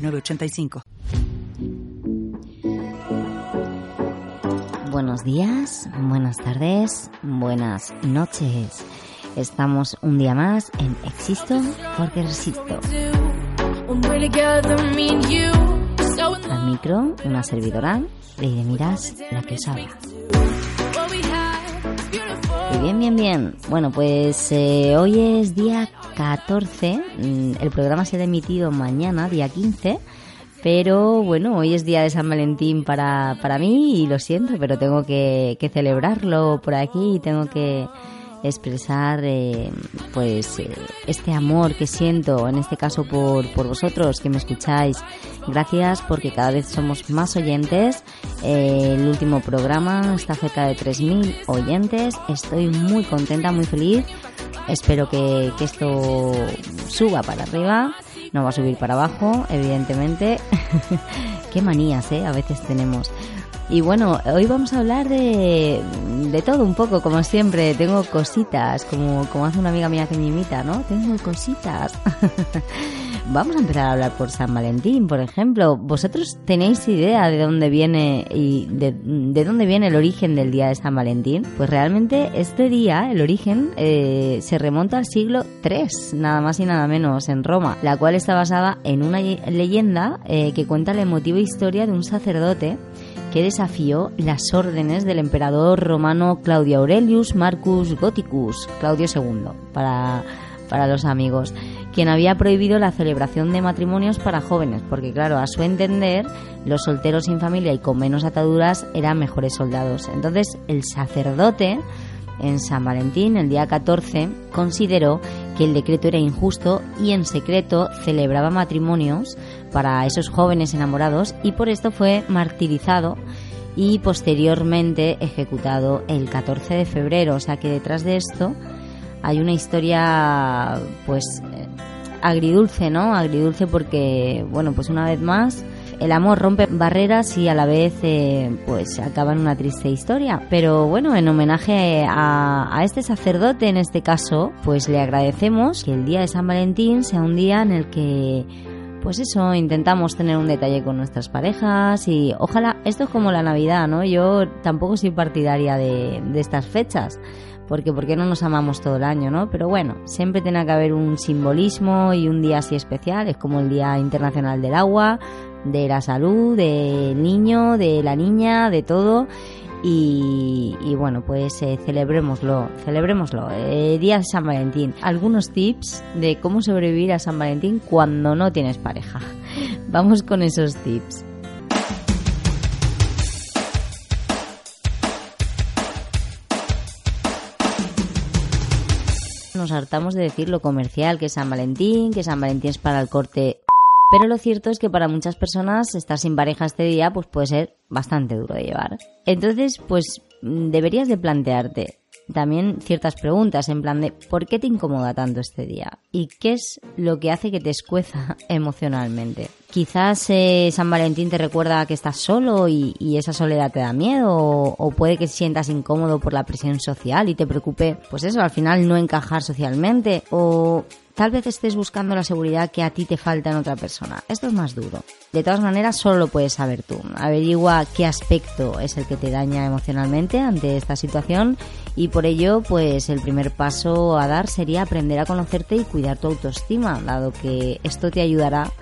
906985. Buenos días, buenas tardes, buenas noches. Estamos un día más en Existo porque resisto. Al micro, una servidora, Leire Miras, la que os habla. Y bien, bien, bien. Bueno, pues eh, hoy es día 14. mm, El programa será emitido mañana, día 15. Pero bueno, hoy es día de San Valentín para, para mí y lo siento, pero tengo que, que celebrarlo por aquí y tengo que expresar eh, pues eh, este amor que siento en este caso por, por vosotros que me escucháis. Gracias porque cada vez somos más oyentes. Eh, el último programa está cerca de 3.000 oyentes. Estoy muy contenta muy feliz. Espero que, que esto suba para arriba. No va a subir para abajo evidentemente. Qué manías eh a veces tenemos y bueno, hoy vamos a hablar de, de todo un poco, como siempre. Tengo cositas, como, como hace una amiga mía que me imita, ¿no? Tengo cositas. vamos a empezar a hablar por San Valentín, por ejemplo. ¿Vosotros tenéis idea de dónde viene y de, de dónde viene el origen del día de San Valentín? Pues realmente este día, el origen, eh, se remonta al siglo III, nada más y nada menos, en Roma, la cual está basada en una leyenda eh, que cuenta la emotiva historia de un sacerdote que desafió las órdenes del emperador romano Claudio Aurelius Marcus Gothicus, Claudio II, para, para los amigos, quien había prohibido la celebración de matrimonios para jóvenes, porque claro, a su entender, los solteros sin familia y con menos ataduras eran mejores soldados. Entonces, el sacerdote en San Valentín, el día 14, consideró que el decreto era injusto y en secreto celebraba matrimonios para esos jóvenes enamorados y por esto fue martirizado y posteriormente ejecutado el 14 de febrero. O sea que detrás de esto hay una historia pues eh, agridulce, ¿no? Agridulce porque, bueno, pues una vez más el amor rompe barreras y a la vez eh, pues acaba en una triste historia. Pero bueno, en homenaje a, a este sacerdote en este caso, pues le agradecemos que el día de San Valentín sea un día en el que pues eso, intentamos tener un detalle con nuestras parejas y ojalá, esto es como la Navidad, ¿no? Yo tampoco soy partidaria de, de estas fechas, porque ¿por qué no nos amamos todo el año, no? Pero bueno, siempre tiene que haber un simbolismo y un día así especial, es como el Día Internacional del Agua, de la salud, del niño, de la niña, de todo. Y, bueno, pues eh, celebrémoslo, celebrémoslo. Eh, día de San Valentín. Algunos tips de cómo sobrevivir a San Valentín cuando no tienes pareja. Vamos con esos tips. Nos hartamos de decir lo comercial, que es San Valentín, que San Valentín es para el corte pero lo cierto es que para muchas personas estar sin pareja este día pues puede ser bastante duro de llevar. Entonces, pues mm, deberías de plantearte también ciertas preguntas en plan de ¿por qué te incomoda tanto este día? ¿Y qué es lo que hace que te escueza emocionalmente? Quizás eh, San Valentín te recuerda que estás solo y, esa soledad te da miedo o, puede que sientas incómodo por la presión social y te preocupe pues eso, al final no encajar socialmente o Tal vez estés buscando la seguridad que a ti te falta en otra persona. Esto es más duro. De todas maneras, solo lo puedes saber tú. Averigua qué aspecto es el que te daña emocionalmente ante esta situación y por ello, pues el primer paso a dar sería aprender a conocerte y cuidar tu autoestima, dado que esto te ayudará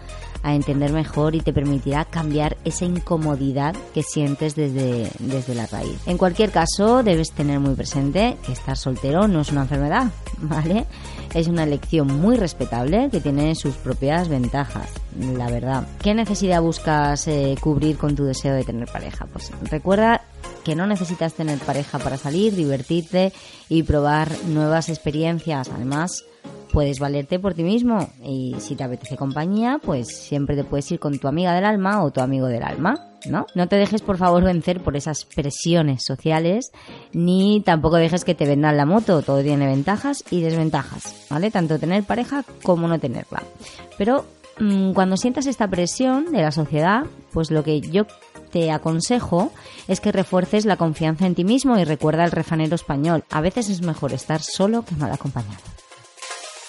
a entender mejor y te permitirá cambiar esa incomodidad que sientes desde, desde la raíz. En cualquier caso, debes tener muy presente que estar soltero no es una enfermedad, ¿vale? Es una elección muy respetable que tiene sus propias ventajas, la verdad. ¿Qué necesidad buscas eh, cubrir con tu deseo de tener pareja? Pues recuerda que no necesitas tener pareja para salir, divertirte y probar nuevas experiencias. Además, puedes valerte por ti mismo y si te apetece compañía, pues siempre te puedes ir con tu amiga del alma o tu amigo del alma. ¿No? No te dejes por favor vencer por esas presiones sociales ni tampoco dejes que te vendan la moto, todo tiene ventajas y desventajas, ¿vale? Tanto tener pareja como no tenerla. Pero mm, cuando sientas esta presión de la sociedad, pues lo que yo te aconsejo es que refuerces la confianza en ti mismo y recuerda el refanero español. A veces es mejor estar solo que mal acompañado.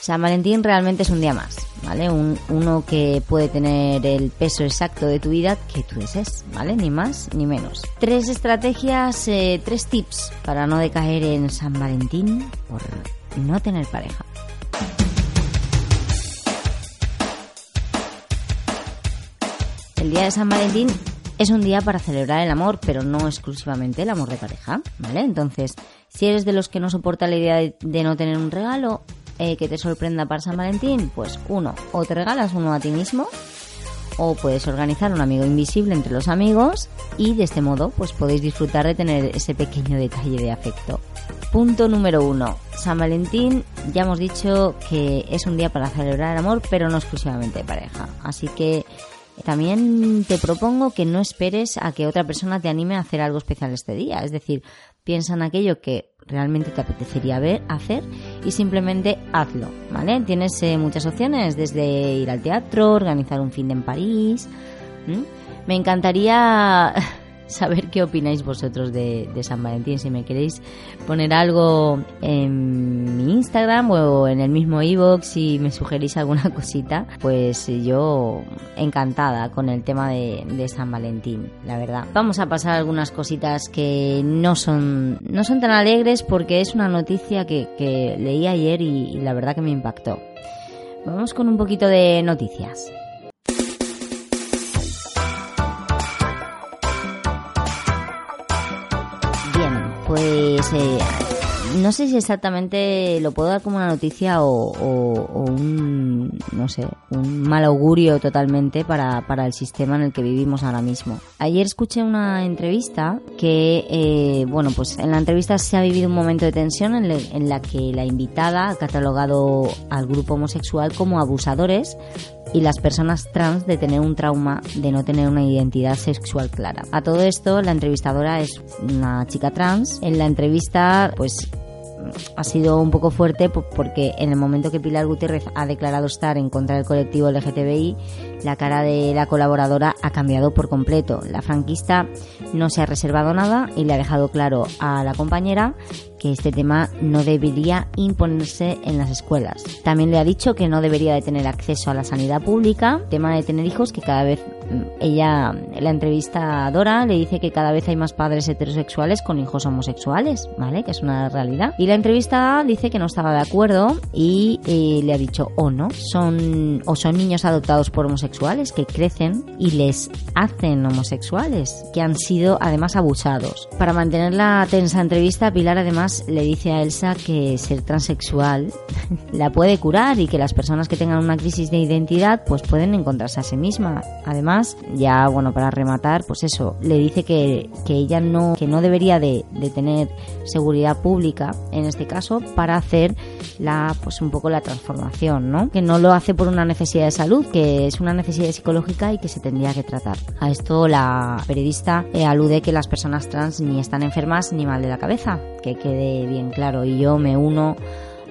San Valentín realmente es un día más, ¿vale? uno que puede tener el peso exacto de tu vida que tú desees, ¿vale? Ni más ni menos. Tres estrategias, eh, tres tips para no decaer en San Valentín por no tener pareja. El día de San Valentín es un día para celebrar el amor, pero no exclusivamente el amor de pareja, ¿vale? Entonces, si eres de los que no soporta la idea de no tener un regalo, eh, que te sorprenda para San Valentín, pues uno, o te regalas uno a ti mismo, o puedes organizar un amigo invisible entre los amigos y de este modo pues podéis disfrutar de tener ese pequeño detalle de afecto. Punto número uno. San Valentín, ya hemos dicho que es un día para celebrar el amor, pero no exclusivamente de pareja. Así que también te propongo que no esperes a que otra persona te anime a hacer algo especial este día. Es decir, piensa en aquello que realmente te apetecería ver, hacer y simplemente hazlo, ¿vale? Tienes eh, muchas opciones, desde ir al teatro, organizar un fin de en París. Me encantaría saber qué opináis vosotros de, San Valentín. Si me queréis poner algo en mi Instagram o en el mismo ebox si me sugerís alguna cosita, pues yo encantada con el tema de, San Valentín, la verdad. Vamos a pasar algunas cositas que no son, no son tan alegres porque es una noticia que, leí ayer y la verdad que me impactó. Vamos con un poquito de noticias. No sé si exactamente lo puedo dar como una noticia o, un, no sé, un mal augurio totalmente para, para, el sistema en el que vivimos ahora mismo. Ayer escuché una entrevista que, eh, bueno, pues en la entrevista se ha vivido un momento de tensión en, en la que la invitada ha catalogado al grupo homosexual como abusadores y las personas trans de tener un trauma de no tener una identidad sexual clara. A todo esto, la entrevistadora es una chica trans. En la entrevista, pues ha sido un poco fuerte porque en el momento que Pilar Gutiérrez ha declarado estar en contra del colectivo LGTBI, la cara de la colaboradora ha cambiado por completo. La franquista no se ha reservado nada y le ha dejado claro a la compañera que este tema no debería imponerse en las escuelas. También le ha dicho que no debería de tener acceso a la sanidad pública, tema de tener hijos que cada vez mm, ella, la entrevistadora le dice que cada vez hay más padres heterosexuales con hijos homosexuales, ¿vale? Que es una realidad. Y la entrevista dice que no estaba de acuerdo y, y le ha dicho o no, son o son niños adoptados por homosexuales que crecen y les hacen homosexuales, que han sido además abusados. Para mantener la tensa entrevista, Pilar además le dice a Elsa que ser transexual la puede curar y que las personas que tengan una crisis de identidad pues pueden encontrarse a sí misma. Además, ya bueno, para rematar, pues eso, le dice que, que ella no, que no debería de, tener seguridad pública en este caso para hacer la, pues un poco la transformación, ¿no? Que no lo hace por una necesidad de salud, que es una necesidad psicológica y que se tendría que tratar. A esto la periodista eh, alude que las personas trans ni están enfermas ni mal de la cabeza, que bien claro. Y yo me uno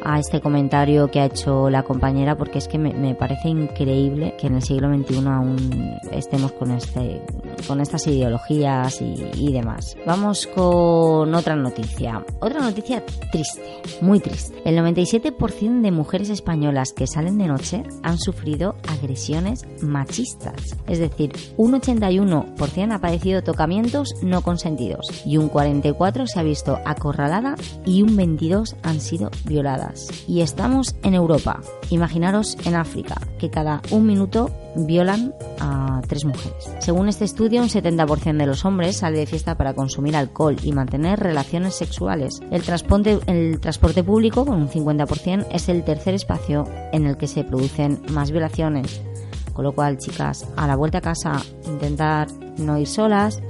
a este comentario que ha hecho la compañera porque es que me, parece increíble que en el siglo XXI aún estemos con este con estas ideologías y, demás. Vamos con otra noticia. Otra noticia triste, muy triste. El 97% de mujeres españolas que salen de noche han sufrido agresiones machistas. Es decir, un 81% ha padecido tocamientos no consentidos y un 44% se ha visto acorralada y un 22% han sido violadas. Y estamos en Europa. Imaginaros en África, que cada un minuto violan a tres mujeres. Según este estudio, un 70% de los hombres sale de fiesta para consumir alcohol y mantener relaciones sexuales. El transporte, público, con un 50%, es el tercer espacio en el que se producen más violaciones. Con lo cual, chicas, a la vuelta a casa, intentar no ir solas,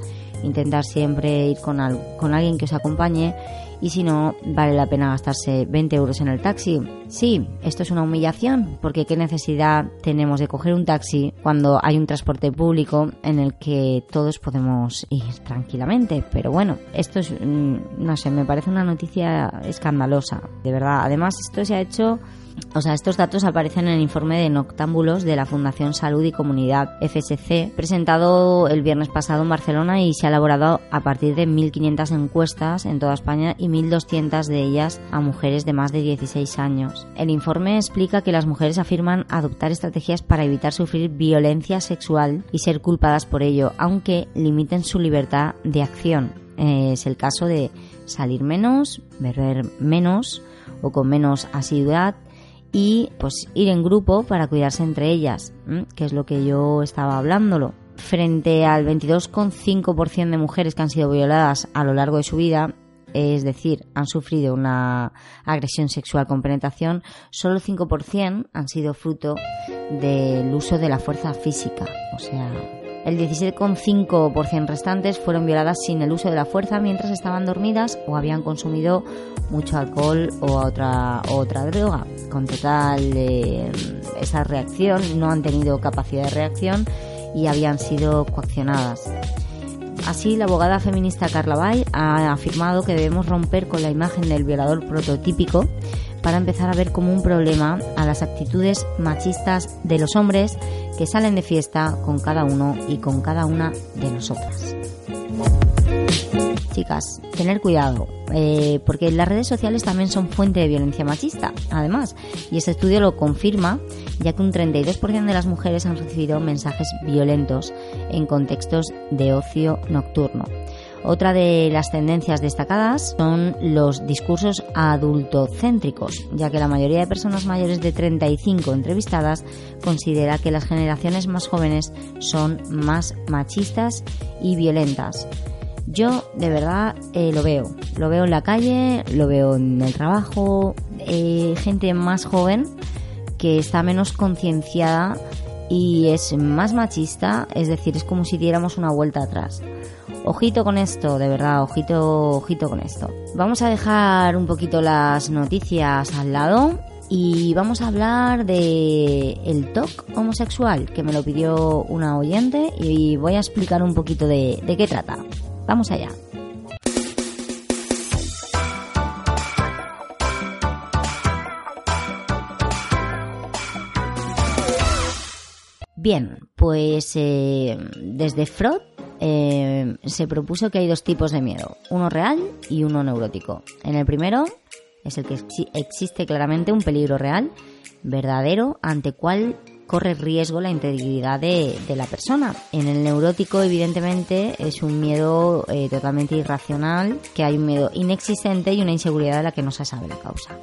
intentar siempre ir con, con alguien que os acompañe y si no, vale la pena gastarse 20 euros en el taxi. Sí, esto es una humillación, porque qué necesidad tenemos de coger un taxi cuando hay un transporte público en el que todos podemos ir tranquilamente. Pero bueno, esto es, mm, no sé, me parece una noticia escandalosa, de verdad. Además, esto se ha hecho o sea, estos datos aparecen en el informe de noctámbulos de la Fundación Salud y Comunidad FSC, presentado el viernes pasado en Barcelona y se ha elaborado a partir de 1.500 encuestas en toda España y 1.200 de ellas a mujeres de más de 16 años. El informe explica que las mujeres afirman adoptar estrategias para evitar sufrir violencia sexual y ser culpadas por ello, aunque limiten su libertad de acción. Es el caso de salir menos, beber menos o con menos asiduidad, y pues ir en grupo para cuidarse entre ellas, que es lo que yo estaba hablándolo. Frente al 22,5% de mujeres que han sido violadas a lo largo de su vida, es decir, han sufrido una agresión sexual con penetración, solo el 5% han sido fruto del uso de la fuerza física, o sea, el 17,5% restantes fueron violadas sin el uso de la fuerza mientras estaban dormidas o habían consumido mucho alcohol o otra, otra droga. Con total, eh, esa reacción no han tenido capacidad de reacción y habían sido coaccionadas. Así, la abogada feminista Carla Bay ha afirmado que debemos romper con la imagen del violador prototípico para empezar a ver como un problema a las actitudes machistas de los hombres que salen de fiesta con cada uno y con cada una de nosotras. Tener cuidado, eh, porque las redes sociales también son fuente de violencia machista, además, y este estudio lo confirma, ya que un 32% de las mujeres han recibido mensajes violentos en contextos de ocio nocturno. Otra de las tendencias destacadas son los discursos adultocéntricos, ya que la mayoría de personas mayores de 35 entrevistadas considera que las generaciones más jóvenes son más machistas y violentas. Yo de verdad eh, lo veo, lo veo en la calle, lo veo en el trabajo, eh, gente más joven que está menos concienciada y es más machista, es decir, es como si diéramos una vuelta atrás. Ojito con esto, de verdad, ojito, ojito con esto. Vamos a dejar un poquito las noticias al lado y vamos a hablar de el TOC homosexual, que me lo pidió una oyente y voy a explicar un poquito de, de qué trata. Vamos allá. Bien, pues eh, desde Freud eh, se propuso que hay dos tipos de miedo, uno real y uno neurótico. En el primero es el que existe claramente un peligro real, verdadero, ante cual corre riesgo la integridad de, la persona. En el neurótico, evidentemente, es un miedo eh, totalmente irracional, que hay un miedo inexistente y una inseguridad de la que no se sabe la causa.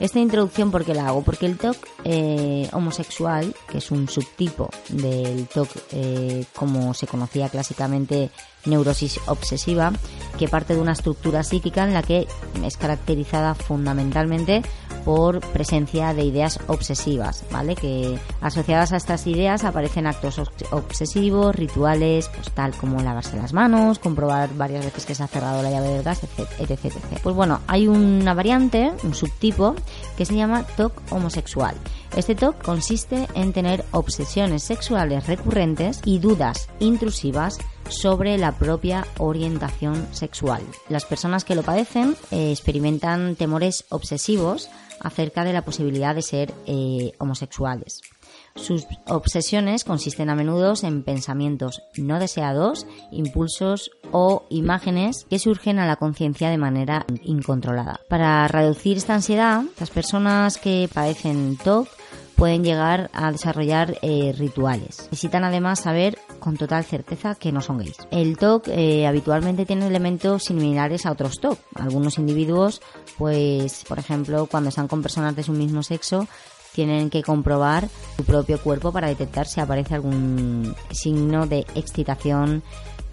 Esta introducción, ¿por qué la hago? Porque el TOC eh, homosexual, que es un subtipo del TOC eh, como se conocía clásicamente neurosis obsesiva, que parte de una estructura psíquica en la que es caracterizada fundamentalmente por presencia de ideas obsesivas, ¿vale? Que asociadas a estas ideas aparecen actos obsesivos, rituales, pues tal como lavarse las manos, comprobar varias veces que se ha cerrado la llave del gas, etc, etc, Pues bueno, hay una variante, un subtipo, que se llama TOC homosexual. Este TOC consiste en tener obsesiones sexuales recurrentes y dudas intrusivas sobre la propia orientación sexual. Las personas que lo padecen eh, experimentan temores obsesivos acerca de la posibilidad de ser eh, homosexuales. Sus obsesiones consisten a menudo en pensamientos no deseados, impulsos o imágenes que surgen a la conciencia de manera incontrolada. Para reducir esta ansiedad, las personas que padecen TOC pueden llegar a desarrollar eh, rituales. Necesitan además saber con total certeza que no son gays. El TOC eh, habitualmente tiene elementos similares a otros TOC. Algunos individuos, pues, por ejemplo, cuando están con personas de su mismo sexo, tienen que comprobar su propio cuerpo para detectar si aparece algún signo de excitación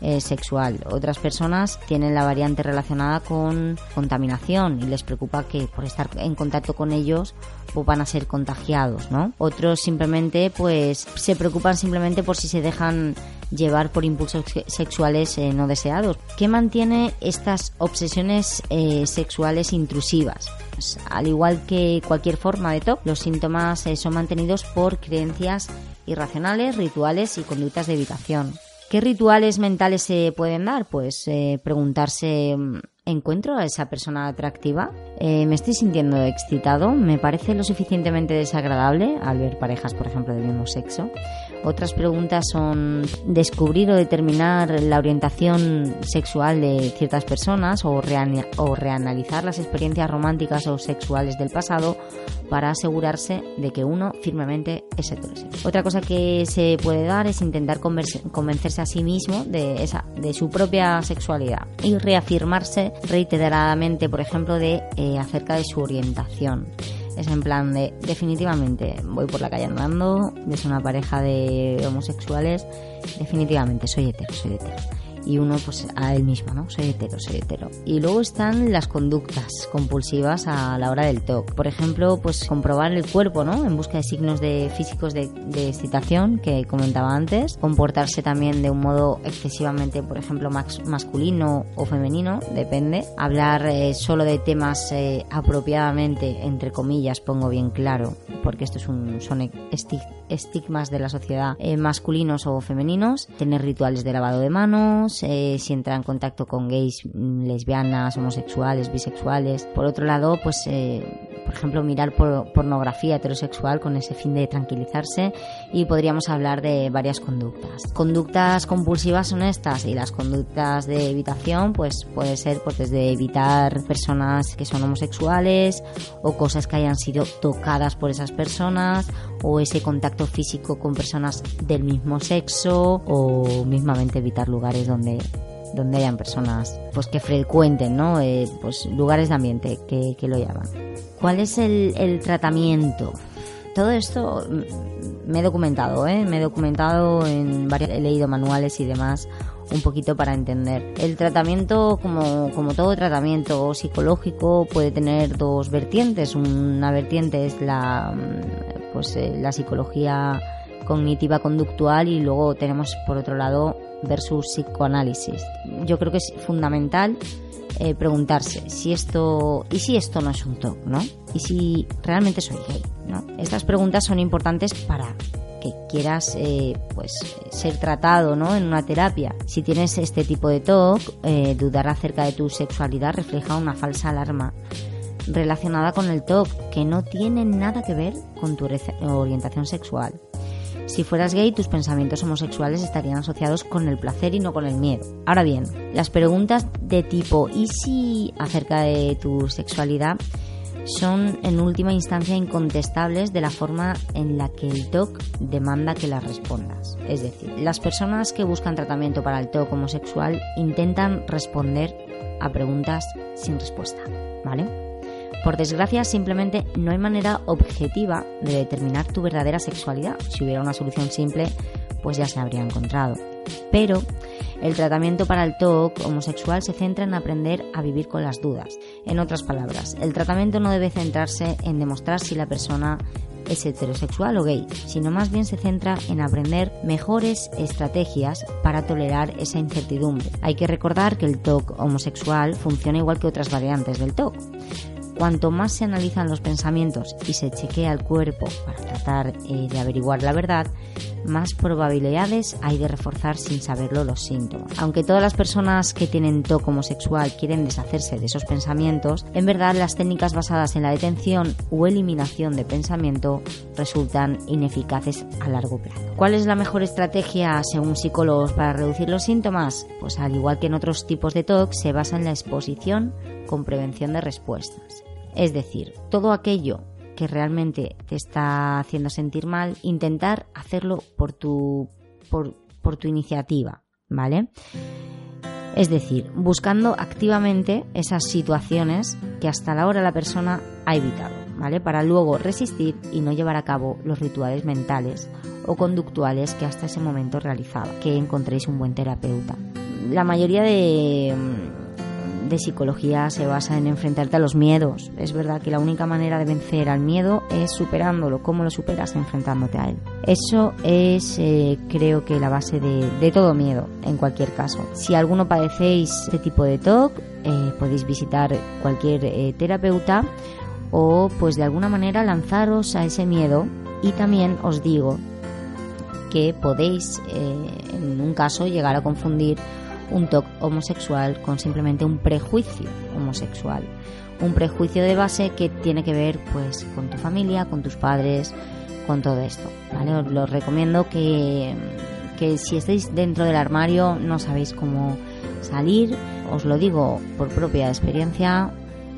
eh, sexual. Otras personas tienen la variante relacionada con contaminación y les preocupa que por estar en contacto con ellos pues van a ser contagiados, ¿no? Otros simplemente pues se preocupan simplemente por si se dejan llevar por impulsos sexuales eh, no deseados. ¿Qué mantiene estas obsesiones eh, sexuales intrusivas? Pues, al igual que cualquier forma de TOC, los síntomas son mantenidos por creencias irracionales, rituales y conductas de evitación. ¿Qué rituales mentales se pueden dar? Pues eh, preguntarse, mm, ¿encuentro a esa persona atractiva? Eh, ¿Me estoy sintiendo excitado? ¿Me parece lo suficientemente desagradable al ver parejas, por ejemplo, del mismo sexo? Otras preguntas son descubrir o determinar la orientación sexual de ciertas personas o, o reanalizar las experiencias románticas o sexuales del pasado para asegurarse de que uno firmemente es heterosexual. Otra cosa que se puede dar es intentar convencerse a sí mismo de, esa, de su propia sexualidad y reafirmarse reiteradamente, por ejemplo, de eh, acerca de su orientación es en plan de definitivamente voy por la calle andando, ves una pareja de homosexuales, definitivamente soy hetero, soy hetero y uno pues a él mismo, ¿no? Soy hetero, soy hetero. Y luego están las conductas compulsivas a la hora del TOC. Por ejemplo, pues comprobar el cuerpo, ¿no? En busca de signos de físicos de, excitación que comentaba antes. Comportarse también de un modo excesivamente, por ejemplo, masculino o femenino, depende. Hablar eh, solo de temas eh, apropiadamente, entre comillas, pongo bien claro, porque esto es un, son estigmas de la sociedad eh, masculinos o femeninos. Tener rituales de lavado de manos, eh, si entra en contacto con gays, mm, lesbianas, homosexuales, bisexuales. Por otro lado, pues, eh, por ejemplo, mirar por pornografía heterosexual con ese fin de tranquilizarse y podríamos hablar de varias conductas. Conductas compulsivas son estas y las conductas de evitación, pues puede ser pues desde evitar personas que son homosexuales o cosas que hayan sido tocadas por esas personas o ese contacto físico con personas del mismo sexo o mismamente evitar lugares donde donde hayan personas pues que frecuenten ¿no? Eh, pues lugares de ambiente que, lo llaman ¿cuál es el, tratamiento? todo esto mm, me he documentado, ¿eh? me he documentado en he leído manuales y demás un poquito para entender. El tratamiento, como, como todo tratamiento psicológico, puede tener dos vertientes. Una vertiente es la, mm, pues, eh, la psicología cognitiva conductual y luego tenemos por otro lado versus psicoanálisis. Yo creo que es fundamental eh, preguntarse si esto y si esto no es un TOC, ¿no? Y si realmente soy gay, ¿no? Estas preguntas son importantes para que quieras eh, pues ser tratado ¿no? en una terapia. Si tienes este tipo de TOC, eh, dudar acerca de tu sexualidad refleja una falsa alarma relacionada con el TOC que no tiene nada que ver con tu orientación sexual. Si fueras gay, tus pensamientos homosexuales estarían asociados con el placer y no con el miedo. Ahora bien, las preguntas de tipo ¿y si acerca de tu sexualidad? son en última instancia incontestables de la forma en la que el TOC demanda que las respondas. Es decir, las personas que buscan tratamiento para el TOC homosexual intentan responder a preguntas sin respuesta, ¿vale? Por desgracia, simplemente no hay manera objetiva de determinar tu verdadera sexualidad. Si hubiera una solución simple, pues ya se habría encontrado. Pero el tratamiento para el TOC homosexual se centra en aprender a vivir con las dudas. En otras palabras, el tratamiento no debe centrarse en demostrar si la persona es heterosexual o gay, sino más bien se centra en aprender mejores estrategias para tolerar esa incertidumbre. Hay que recordar que el TOC homosexual funciona igual que otras variantes del TOC. Cuanto más se analizan los pensamientos y se chequea el cuerpo para tratar eh, de averiguar la verdad, más probabilidades hay de reforzar sin saberlo los síntomas. Aunque todas las personas que tienen TOC homosexual quieren deshacerse de esos pensamientos, en verdad las técnicas basadas en la detención o eliminación de pensamiento resultan ineficaces a largo plazo. ¿Cuál es la mejor estrategia según psicólogos para reducir los síntomas? Pues al igual que en otros tipos de TOC, se basa en la exposición con prevención de respuestas. Es decir, todo aquello que realmente te está haciendo sentir mal, intentar hacerlo por tu, por, por tu iniciativa, ¿vale? Es decir, buscando activamente esas situaciones que hasta la hora la persona ha evitado, ¿vale? Para luego resistir y no llevar a cabo los rituales mentales o conductuales que hasta ese momento realizaba, que encontréis un buen terapeuta. la mayoría de, de psicología se basa en enfrentarte a los miedos. Es verdad que la única manera de vencer al miedo es superándolo. ¿Cómo lo superas? Enfrentándote a él. Eso es, eh, creo que, la base de, de, todo miedo, en cualquier caso. Si alguno padecéis este tipo de TOC, eh, podéis visitar cualquier eh, terapeuta o, pues, de alguna manera lanzaros a ese miedo. Y también os digo que podéis, en un caso, llegar a confundir un TOC homosexual con simplemente un prejuicio homosexual. Un prejuicio de base que tiene que ver pues con tu familia, con tus padres, con todo esto. ¿vale? Os lo recomiendo que, que si estáis dentro del armario no sabéis cómo salir, os lo digo por propia experiencia,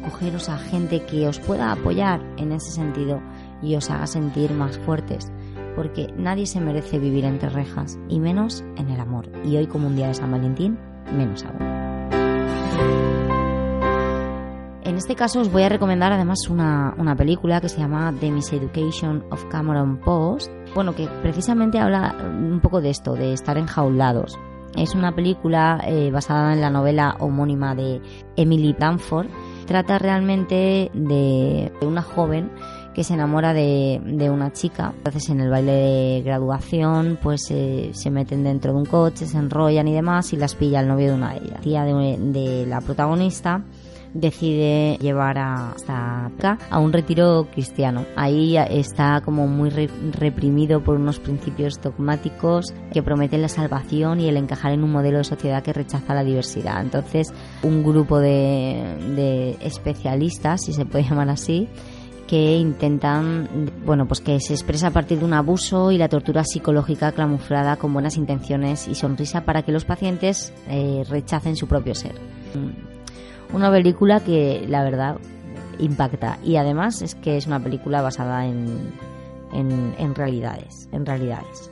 cogeros a gente que os pueda apoyar en ese sentido y os haga sentir más fuertes porque nadie se merece vivir entre rejas, y menos en el amor. Y hoy como un día de San Valentín, menos aún. En este caso os voy a recomendar además una, una película que se llama The Miseducation of Cameron Post, bueno, que precisamente habla un poco de esto, de estar enjaulados. Es una película eh, basada en la novela homónima de Emily Bamford. Trata realmente de una joven que se enamora de, de, una chica. Entonces en el baile de graduación pues eh, se meten dentro de un coche, se enrollan y demás y las pilla el novio de una de ellas. Tía de, de la protagonista decide llevar a, acá a un retiro cristiano. Ahí está como muy reprimido por unos principios dogmáticos que prometen la salvación y el encajar en un modelo de sociedad que rechaza la diversidad. Entonces, un grupo de, de especialistas, si se puede llamar así, que intentan, bueno, pues que se expresa a partir de un abuso y la tortura psicológica camuflada con buenas intenciones y sonrisa para que los pacientes eh, rechacen su propio ser. Mm. Una película que la verdad impacta y además es que es una película basada en, en, realidades, en realidades.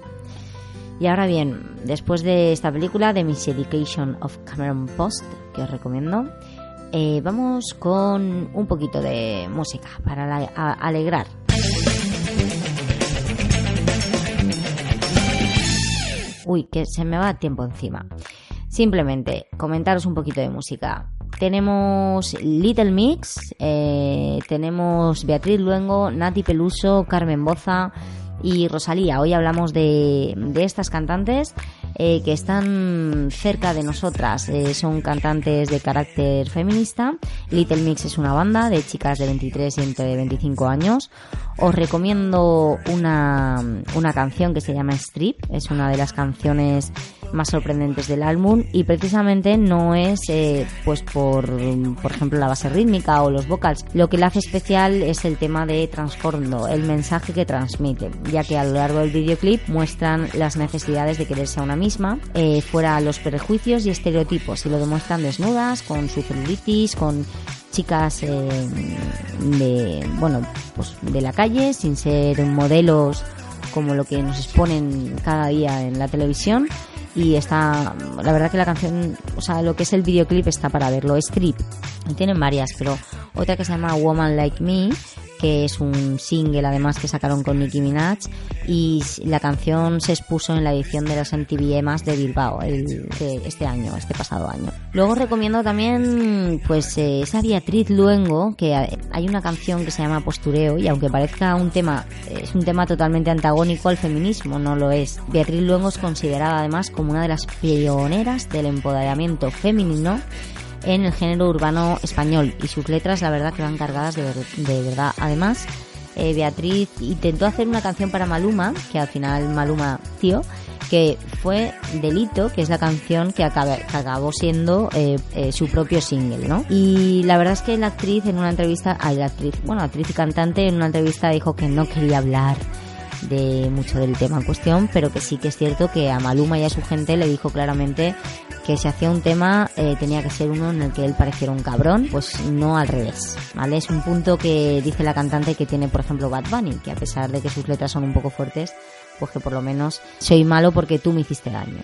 Y ahora bien, después de esta película, The Miseducation of Cameron Post, que os recomiendo, eh, vamos con un poquito de música para alegrar. Uy, que se me va tiempo encima. Simplemente comentaros un poquito de música. Tenemos Little Mix, eh, tenemos Beatriz Luengo, Nati Peluso, Carmen Boza y Rosalía. Hoy hablamos de, de estas cantantes eh, que están cerca de nosotras. Eh, son cantantes de carácter feminista. Little Mix es una banda de chicas de 23 y entre 25 años. Os recomiendo una, una canción que se llama Strip. Es una de las canciones más sorprendentes del álbum y precisamente no es eh, pues por por ejemplo la base rítmica o los vocals lo que le hace especial es el tema de transformo el mensaje que transmite ya que a lo largo del videoclip muestran las necesidades de quererse a una misma eh, fuera los prejuicios y estereotipos y lo demuestran desnudas con su celulitis con chicas eh, de bueno pues de la calle sin ser modelos como lo que nos exponen cada día en la televisión. Y está la verdad que la canción o sea lo que es el videoclip está para verlo. Strip tienen varias pero otra que se llama Woman Like Me que es un single además que sacaron con Nicki Minaj y la canción se expuso en la edición de los MTV de Bilbao el, este año, este pasado año. Luego recomiendo también pues eh, esa Beatriz Luengo que hay una canción que se llama Postureo y aunque parezca un tema es un tema totalmente antagónico al feminismo, no lo es. Beatriz Luengo es considerada además como una de las pioneras del empoderamiento femenino en el género urbano español y sus letras la verdad que van cargadas de, verdad. Además, eh, Beatriz intentó hacer una canción para Maluma, que al final Maluma tío, que fue Delito, que es la canción que, acabó siendo eh, eh, su propio single, ¿no? Y la verdad es que la actriz en una entrevista, ay, la actriz, bueno, actriz y cantante en una entrevista dijo que no quería hablar de mucho del tema en cuestión, pero que sí que es cierto que a Maluma y a su gente le dijo claramente que si hacía un tema eh, tenía que ser uno en el que él pareciera un cabrón, pues no al revés, ¿vale? Es un punto que dice la cantante que tiene, por ejemplo, Bad Bunny, que a pesar de que sus letras son un poco fuertes, pues que por lo menos soy malo porque tú me hiciste daño.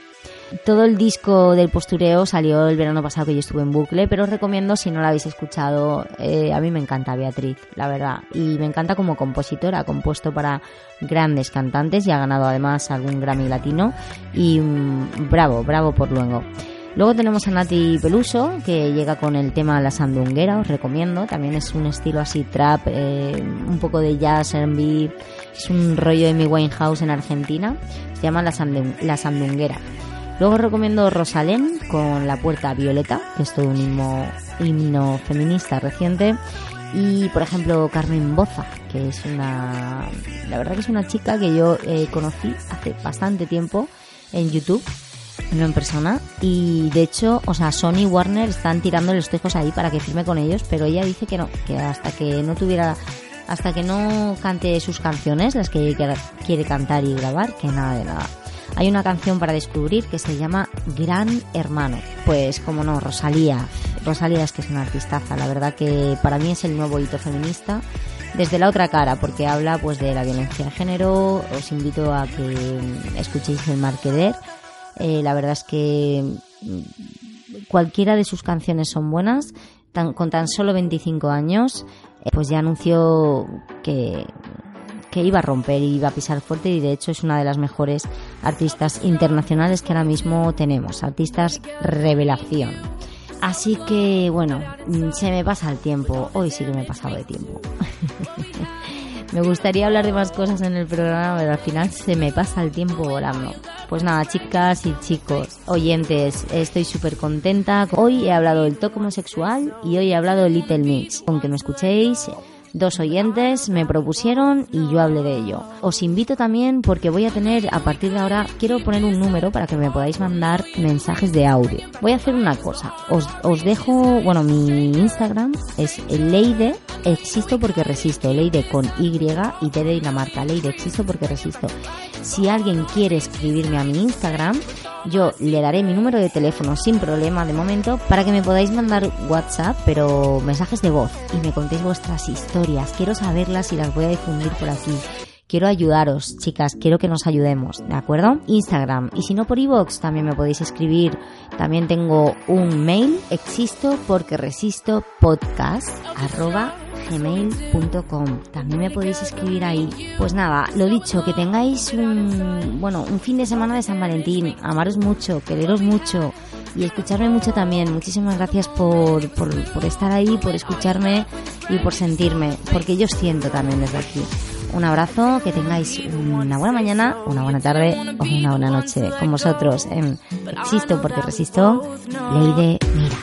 Todo el disco del postureo salió el verano pasado que yo estuve en bucle, pero os recomiendo si no lo habéis escuchado. Eh, a mí me encanta Beatriz, la verdad. Y me encanta como compositora, ha compuesto para grandes cantantes y ha ganado además algún Grammy latino. Y mm, bravo, bravo por luego. Luego tenemos a Nati Peluso, que llega con el tema La Sandunguera, os recomiendo. También es un estilo así trap, eh, un poco de jazz, R&B. Es un rollo de mi Winehouse en Argentina. Se llama La, Sandunguera. Luego recomiendo Rosalén con La Puerta Violeta, que es todo un himno, himno feminista reciente. Y, por ejemplo, Carmen Boza, que es una... La verdad que es una chica que yo eh, conocí hace bastante tiempo en YouTube no en persona y de hecho, o sea, Sony y Warner están tirando los tejos ahí para que firme con ellos, pero ella dice que no, que hasta que no tuviera hasta que no cante sus canciones, las que quiere cantar y grabar, que nada de nada. Hay una canción para descubrir que se llama Gran Hermano. Pues como no, Rosalía. Rosalía es que es una artistaza, la verdad que para mí es el nuevo hito feminista desde la otra cara, porque habla pues de la violencia de género. Os invito a que escuchéis el Marqueder eh, la verdad es que mm, cualquiera de sus canciones son buenas. con tan solo 25 años, eh, pues ya anunció que, que iba a romper y iba a pisar fuerte y de hecho es una de las mejores artistas internacionales que ahora mismo tenemos, artistas revelación. Así que bueno, mm, se me pasa el tiempo, hoy sí que me he pasado de tiempo. Me gustaría hablar de más cosas en el programa, pero al final se me pasa el tiempo volando. Pues nada, chicas y chicos, oyentes, estoy súper contenta. Hoy he hablado del toque homosexual y hoy he hablado de Little Mix. Aunque me escuchéis, dos oyentes me propusieron y yo hablé de ello. Os invito también porque voy a tener a partir de ahora, quiero poner un número para que me podáis mandar mensajes de audio. Voy a hacer una cosa, os, os dejo, bueno, mi Instagram es Leide, existo porque resisto, Leide con Y y T de Dinamarca, Leide, existo porque resisto. Si alguien quiere escribirme a mi Instagram, yo le daré mi número de teléfono sin problema de momento para que me podáis mandar WhatsApp, pero mensajes de voz y me contéis vuestras historias. Quiero saberlas y las voy a difundir por aquí. Quiero ayudaros, chicas, quiero que nos ayudemos, ¿de acuerdo? Instagram. Y si no por iVoox, también me podéis escribir. También tengo un mail, existo porque resisto podcast arroba gmail.com. También me podéis escribir ahí. Pues nada, lo dicho, que tengáis un, bueno, un fin de semana de San Valentín. Amaros mucho, quereros mucho y escucharme mucho también. Muchísimas gracias por, por, por estar ahí, por escucharme y por sentirme, porque yo siento también desde aquí. Un abrazo, que tengáis una buena mañana, una buena tarde o una buena noche con vosotros en Existo porque resisto, Leide Mira.